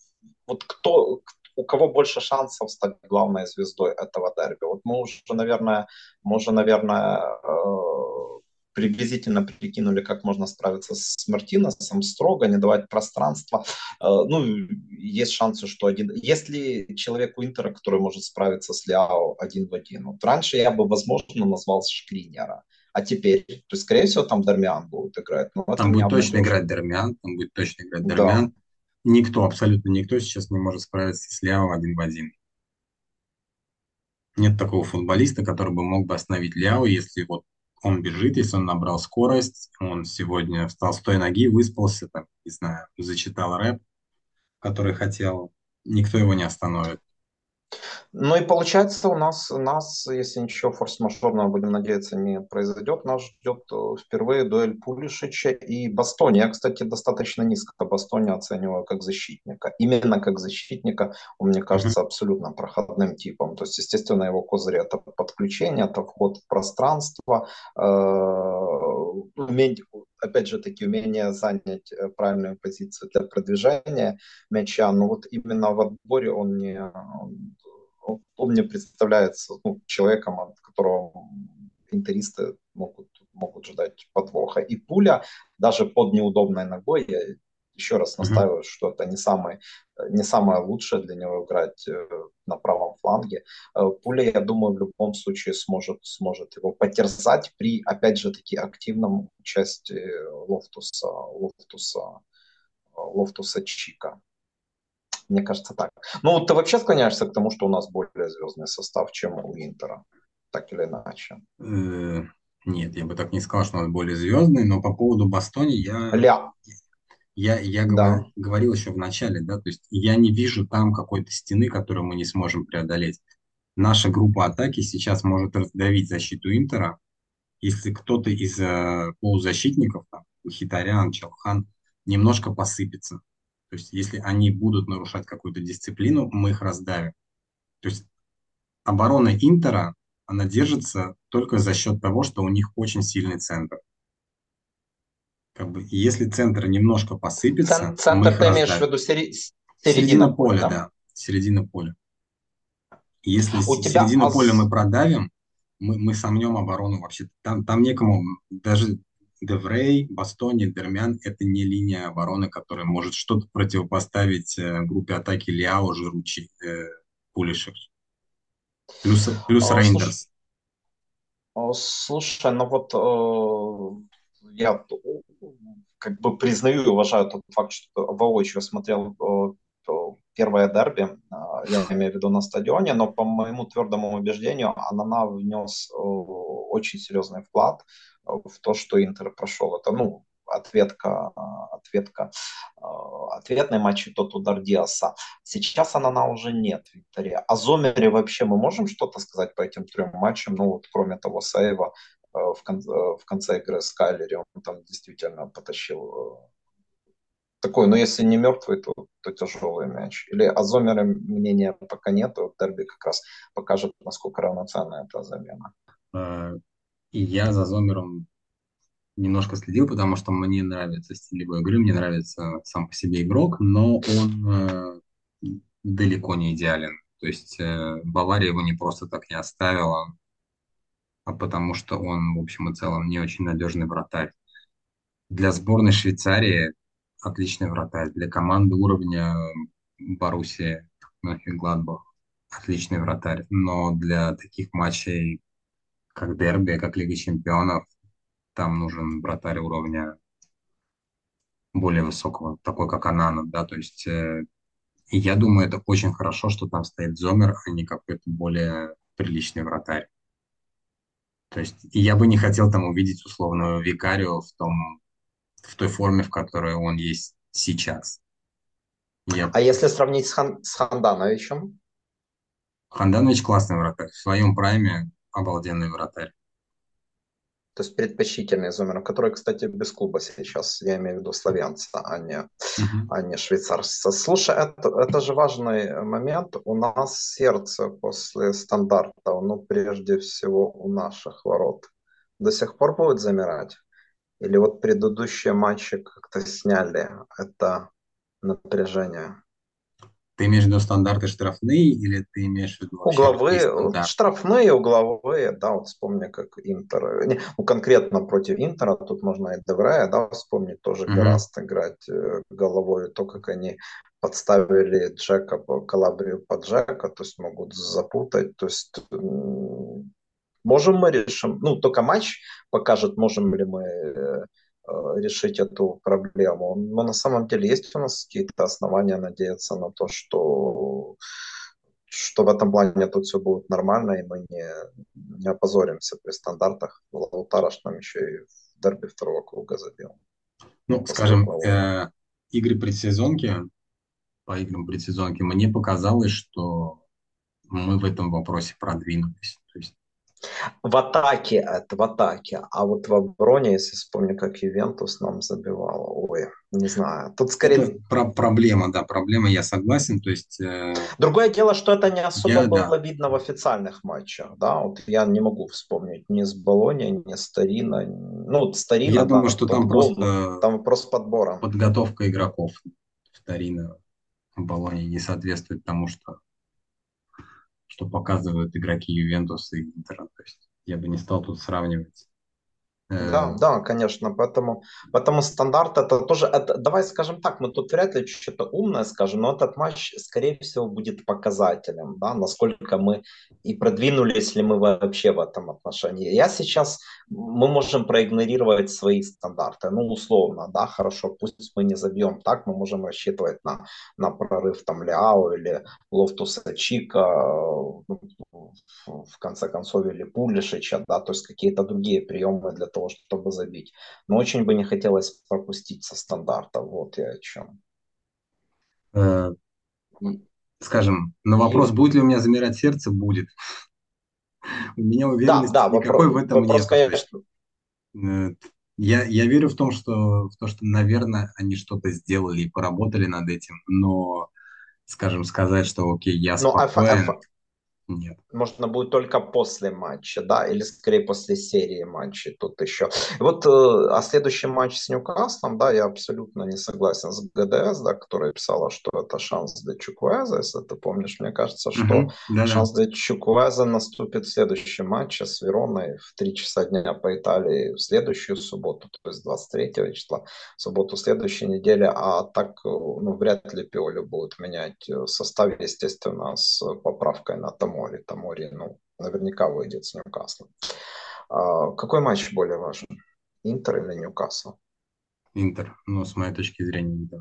[SPEAKER 1] вот кто у кого больше шансов стать главной звездой этого дерби. Вот мы уже, наверное, мы уже, наверное, э, приблизительно прикинули, как можно справиться с Мартинесом строго, не давать пространства. Э, Ну, есть шансы, что один... Если человек у Интера, который может справиться с Ляо один в один, вот раньше я бы, возможно, назвал Шкринера. А теперь, то есть, скорее всего, там Дармиан будет играть. Но
[SPEAKER 2] Там будет точно играть Дармян, там будет точно играть
[SPEAKER 1] Да.
[SPEAKER 2] Никто, абсолютно никто сейчас не может справиться с Ляо один в один. Нет такого футболиста, который бы мог бы остановить Ляо, если вот он бежит, если он набрал скорость, он сегодня встал с той ноги, выспался, там, не знаю, зачитал рэп, который хотел, никто его не остановит.
[SPEAKER 1] Ну и получается, у нас, нас, если ничего форс-мажорного, будем надеяться, не произойдет, нас ждет э, впервые дуэль Пулишича и Бастони. Я, кстати, достаточно низко Бастони оцениваю как защитника. Именно как защитника он, мне кажется, абсолютно проходным типом. То есть, естественно, его козырь это подключение, это вход в пространство, э, опять же таки, умение занять э, правильную позицию для продвижения мяча. Но вот именно в отборе он не, он, он мне представляется ну, человеком, от которого интеристы могут, могут ждать подвоха. И пуля даже под неудобной ногой, я еще раз настаиваю, что это не, самый, не самое лучшее для него играть э, на правом фланге. Э, Пуля, я думаю, в любом случае сможет, сможет его потерзать при, опять же таки, активном участии Лофтуса, Лофтуса, Лофтуса Чика. Мне кажется так. Ну, ты вообще склоняешься к тому, что у нас более звездный состав, чем у Интера, так или иначе.
[SPEAKER 2] Э, Нет, я бы так не сказал, что он более звездный, но по поводу Бастони я,
[SPEAKER 1] Ля,
[SPEAKER 2] я, я
[SPEAKER 1] да.
[SPEAKER 2] говор- говорил еще в начале, да, то есть я не вижу там какой-то стены, которую мы не сможем преодолеть. Наша группа атаки сейчас может раздавить защиту Интера, если кто-то из э, полузащитников, там, Хитарян, Челхан, немножко посыпется. То есть если они будут нарушать какую-то дисциплину, мы их раздавим. То есть оборона Интера, она держится только за счет того, что у них очень сильный центр. Как бы, если центр немножко посыпется,
[SPEAKER 1] Центр
[SPEAKER 2] их
[SPEAKER 1] ты имеешь в виду сери-
[SPEAKER 2] Середина
[SPEAKER 1] середина
[SPEAKER 2] поля,
[SPEAKER 1] поля.
[SPEAKER 2] да, середина поля. Если
[SPEAKER 1] У тебя
[SPEAKER 2] середину
[SPEAKER 1] Аз-
[SPEAKER 2] поля мы продавим, мы, мы сомнем оборону вообще. Там, там некому, даже Деврей, Бастони, Дермян – это не линия обороны, которая может что-то противопоставить э, группе атаки Ляо, Жиручи, э, Пулишев. Плюс, плюс
[SPEAKER 1] слушай,
[SPEAKER 2] Рейндерс.
[SPEAKER 1] О, Слушай, ну вот э, я как бы признаю и уважаю тот факт, что воочию смотрел э, первое дерби, э, я имею в виду на стадионе, но по моему твердому убеждению Анана внес э, очень серьезный вклад э, в то, что Интер прошел. Это, ну, ответка, ответка, ответный матч и тот удар Диаса. Сейчас Анана уже нет в Интере. О Зомере вообще мы можем что-то сказать по этим трем матчам? Ну, вот кроме того сейва в, кон- э, в конце игры с Кайлери, он там действительно потащил э, такой, но если не мертвый, то, то тяжелый мяч. Или о Зомере мнения пока нет, вот дерби как раз покажет, насколько равноценна эта замена.
[SPEAKER 2] Э, И я за Зомером немножко следил, потому что мне нравится стиль его игры, мне нравится сам по себе игрок, но он э, далеко не идеален. То есть э, Бавария его не просто так не оставила, а потому что он, в общем и целом, не очень надежный вратарь. Для сборной Швейцарии отличный вратарь. Для команды уровня Боруссии Мönchengladbach отличный вратарь. Но для таких матчей, как дерби, как Лига Чемпионов, там нужен вратарь уровня более высокого, такой как Анана, да, то есть э, я думаю, это очень хорошо, что там стоит Зомер, а не какой-то более приличный вратарь. То есть я бы не хотел там увидеть условного Викарио в том, в той форме, в которой он есть сейчас. Я,
[SPEAKER 1] А если сравнить с, Хан, с Хандановичем?
[SPEAKER 2] Ханданович классный вратарь. В своем прайме обалденный вратарь.
[SPEAKER 1] То есть предпочтительный из номером, который, кстати, без клуба сейчас, я имею в виду славянца, а не, uh-huh. а не швейцарца. Слушай, это, это же важный момент. У нас сердце после стандарта, ну, прежде всего, у наших ворот, до сих пор будет замирать? Или вот предыдущие матчи как-то сняли это напряжение?
[SPEAKER 2] Ты имеешь в виду стандарты штрафные или ты имеешь в виду
[SPEAKER 1] угловые, штрафные, угловые, да, вот вспомни, как Интер, не, ну конкретно против Интера, тут можно и Деврея, да, вспомнить тоже mm-hmm. Гораст играть э, головой, то, как они подставили Джека, Калабрию под Джека, то есть могут запутать, то есть можем мы решим, ну только матч покажет, можем ли мы э, Э, решить эту проблему. Но на самом деле есть у нас какие-то основания надеяться на то, что что в этом плане тут все будет нормально, и мы не, не опозоримся при стандартах. Лаутараш нам еще и в дерби второго круга забил.
[SPEAKER 2] Ну, скажем, э, игры предсезонки, по играм предсезонки, мне показалось, что мы в этом вопросе продвинулись. То есть
[SPEAKER 1] в атаке это в атаке, а вот в обороне, если вспомню, как Ювентус нам забивал, ой, не знаю. Тут скорее... Это
[SPEAKER 2] про проблема, да, проблема, я согласен. То есть... Э...
[SPEAKER 1] Другое дело, что это не особо я, было да. видно в официальных матчах, да, вот я не могу вспомнить ни с Болони, ни с Торино, ну, вот Торино,
[SPEAKER 2] Я да, думаю, что там гол,
[SPEAKER 1] просто... Там вопрос подбора.
[SPEAKER 2] Подготовка игроков в Торино, в Болоне не соответствует тому, что что показывают игроки Ювентуса и Интера. То есть я бы не стал тут сравнивать
[SPEAKER 1] да, э, да, конечно, поэтому, поэтому стандарт это тоже, это, давай скажем так, мы тут вряд ли что-то умное скажем, но этот матч, скорее всего, будет показателем, да, насколько мы и продвинулись ли мы вообще в этом отношении. Я сейчас, мы можем проигнорировать свои стандарты, ну, условно, да, хорошо, пусть мы не забьем так, мы можем рассчитывать на, на прорыв там Ляо или Лофтуса Чика, ну, в конце концов, или Пулишича, да, то есть какие-то другие приемы для того, того, чтобы забить. Но очень бы не хотелось пропустить со стандарта. Вот я о чем.
[SPEAKER 2] Э, скажем, на вопрос, будет ли у меня замирать сердце, будет. У меня уверенности да, да, никакой вопрос, в этом вопрос, нет. Конечно. Я, я верю в том, что, в то, что, наверное, они что-то сделали и поработали над этим, но, скажем, сказать, что окей, я спокоен... Но, а,
[SPEAKER 1] нет. Можно будет только после матча, да, или скорее после серии матчей тут еще. И вот э, а следующий матч с Ньюкаслом, да, я абсолютно не согласен с ГДС, да, которая писала, что это шанс для Чуквеза, если ты помнишь, мне кажется, что угу, да, шанс для Чуквеза наступит в следующем матче с Вероной в 3 часа дня по Италии в следующую субботу, то есть 23 числа, в субботу следующей недели, а так, э, ну, вряд ли Пиоли будет менять э, состав, естественно, с поправкой на тому Тамори. Тамори, ну, наверняка выйдет с Ньюкаслом. А, какой матч более важен? Интер или Ньюкасл?
[SPEAKER 2] Интер. Ну, с моей точки зрения, Интер.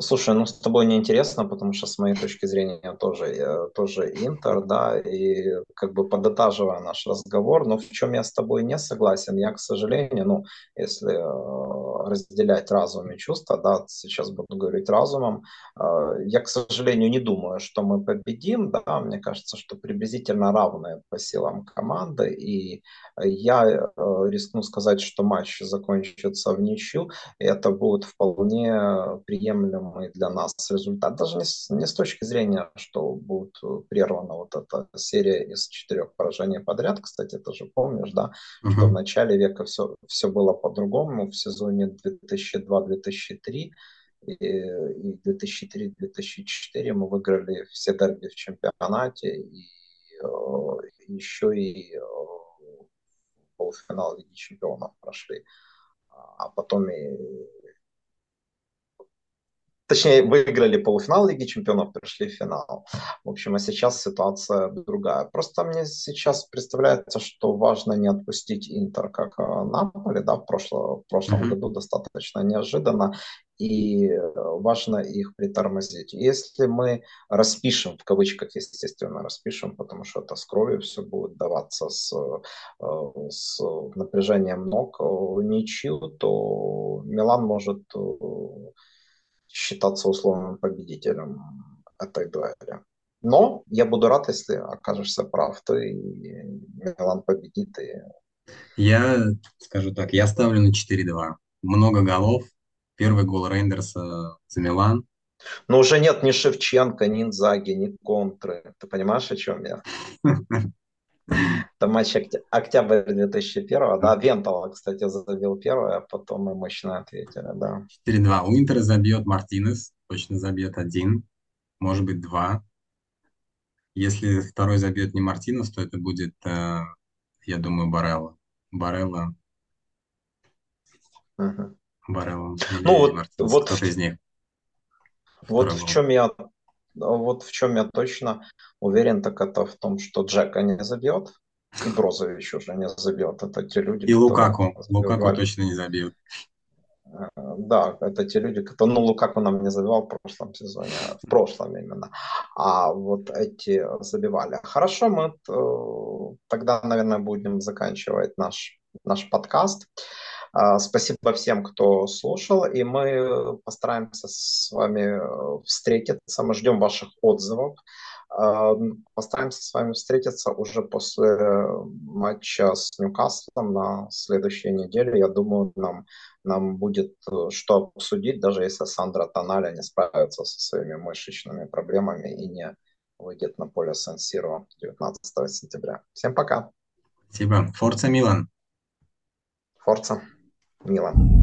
[SPEAKER 1] Слушай, ну с тобой неинтересно, потому что с моей точки зрения тоже, тоже Интер, да, и как бы подытаживая наш разговор, но в чем я с тобой не согласен, я, к сожалению, ну, если э, разделять разум и чувства, да, сейчас буду говорить разумом, э, я, к сожалению, не думаю, что мы победим, да, мне кажется, что приблизительно равные по силам команды, и я э, рискну сказать, что матч закончится в ничью, и это будет вполне приемлемый для нас результат. Даже не с, не с точки зрения, что будет прервана вот эта серия из четырех поражений подряд. Кстати, ты же помнишь, да, uh-huh. что в начале века все, все было по-другому. В сезоне 2002-2003 и, и 2003-2004 мы выиграли все дерби в чемпионате и э, еще и э, полуфинал Лиги Чемпионов прошли. А потом и Точнее, выиграли полуфинал Лиги Чемпионов, пришли в финал. В общем, а сейчас ситуация другая. Просто мне сейчас представляется, что важно не отпустить Интер, как а, Наполи, да, в, прошло, в прошлом mm-hmm. году достаточно неожиданно, и важно их притормозить. Если мы распишем, в кавычках, естественно, распишем, потому что это с кровью все будет даваться с, э, с напряжением ног, э, ничью, то Милан может э, считаться условным победителем этой дуэли. Но я буду рад, если окажешься прав. Ты Милан победит. И...
[SPEAKER 2] Я скажу так, я ставлю на 4-2. Много голов. Первый гол Рейндерса за Милан.
[SPEAKER 1] Но уже нет ни Шевченко, ни Инзаги, ни Контры. Ты понимаешь, о чем я? Это матч октябрь 2001, да, Вентала, кстати, забил первый, а потом мы мощно ответили, да.
[SPEAKER 2] 4-2. У Интера забьет Мартинес, точно забьет один, может быть два. Если второй забьет не Мартинес, то это будет, э, я думаю, Барелла. Барелла. Угу. Барелла.
[SPEAKER 1] Ну вот, вот из них. Вот в чем я вот в чем я точно уверен, так это в том, что Джека не забьет, и Брозович уже не забьет. Это те люди,
[SPEAKER 2] И Лукаку. Лукаку точно не забьет.
[SPEAKER 1] Э, да, это те люди, которые, ну, Лукаку нам не забивал в прошлом сезоне, в прошлом именно, а вот эти забивали. Хорошо, мы э, тогда, наверное, будем заканчивать наш, наш подкаст. А, спасибо всем, кто слушал, и мы постараемся с вами э, встретиться. Мы ждем ваших отзывов. А, постараемся с вами встретиться уже после матча с Ньюкаслом на следующей неделе. Я думаю, нам, нам будет э, что обсудить, даже если Сандра Тоналя не справится со своими мышечными проблемами и не выйдет на поле Сан-Сиро 19 сентября. Всем пока.
[SPEAKER 2] Спасибо. Форца Милан.
[SPEAKER 1] Форца. Милан.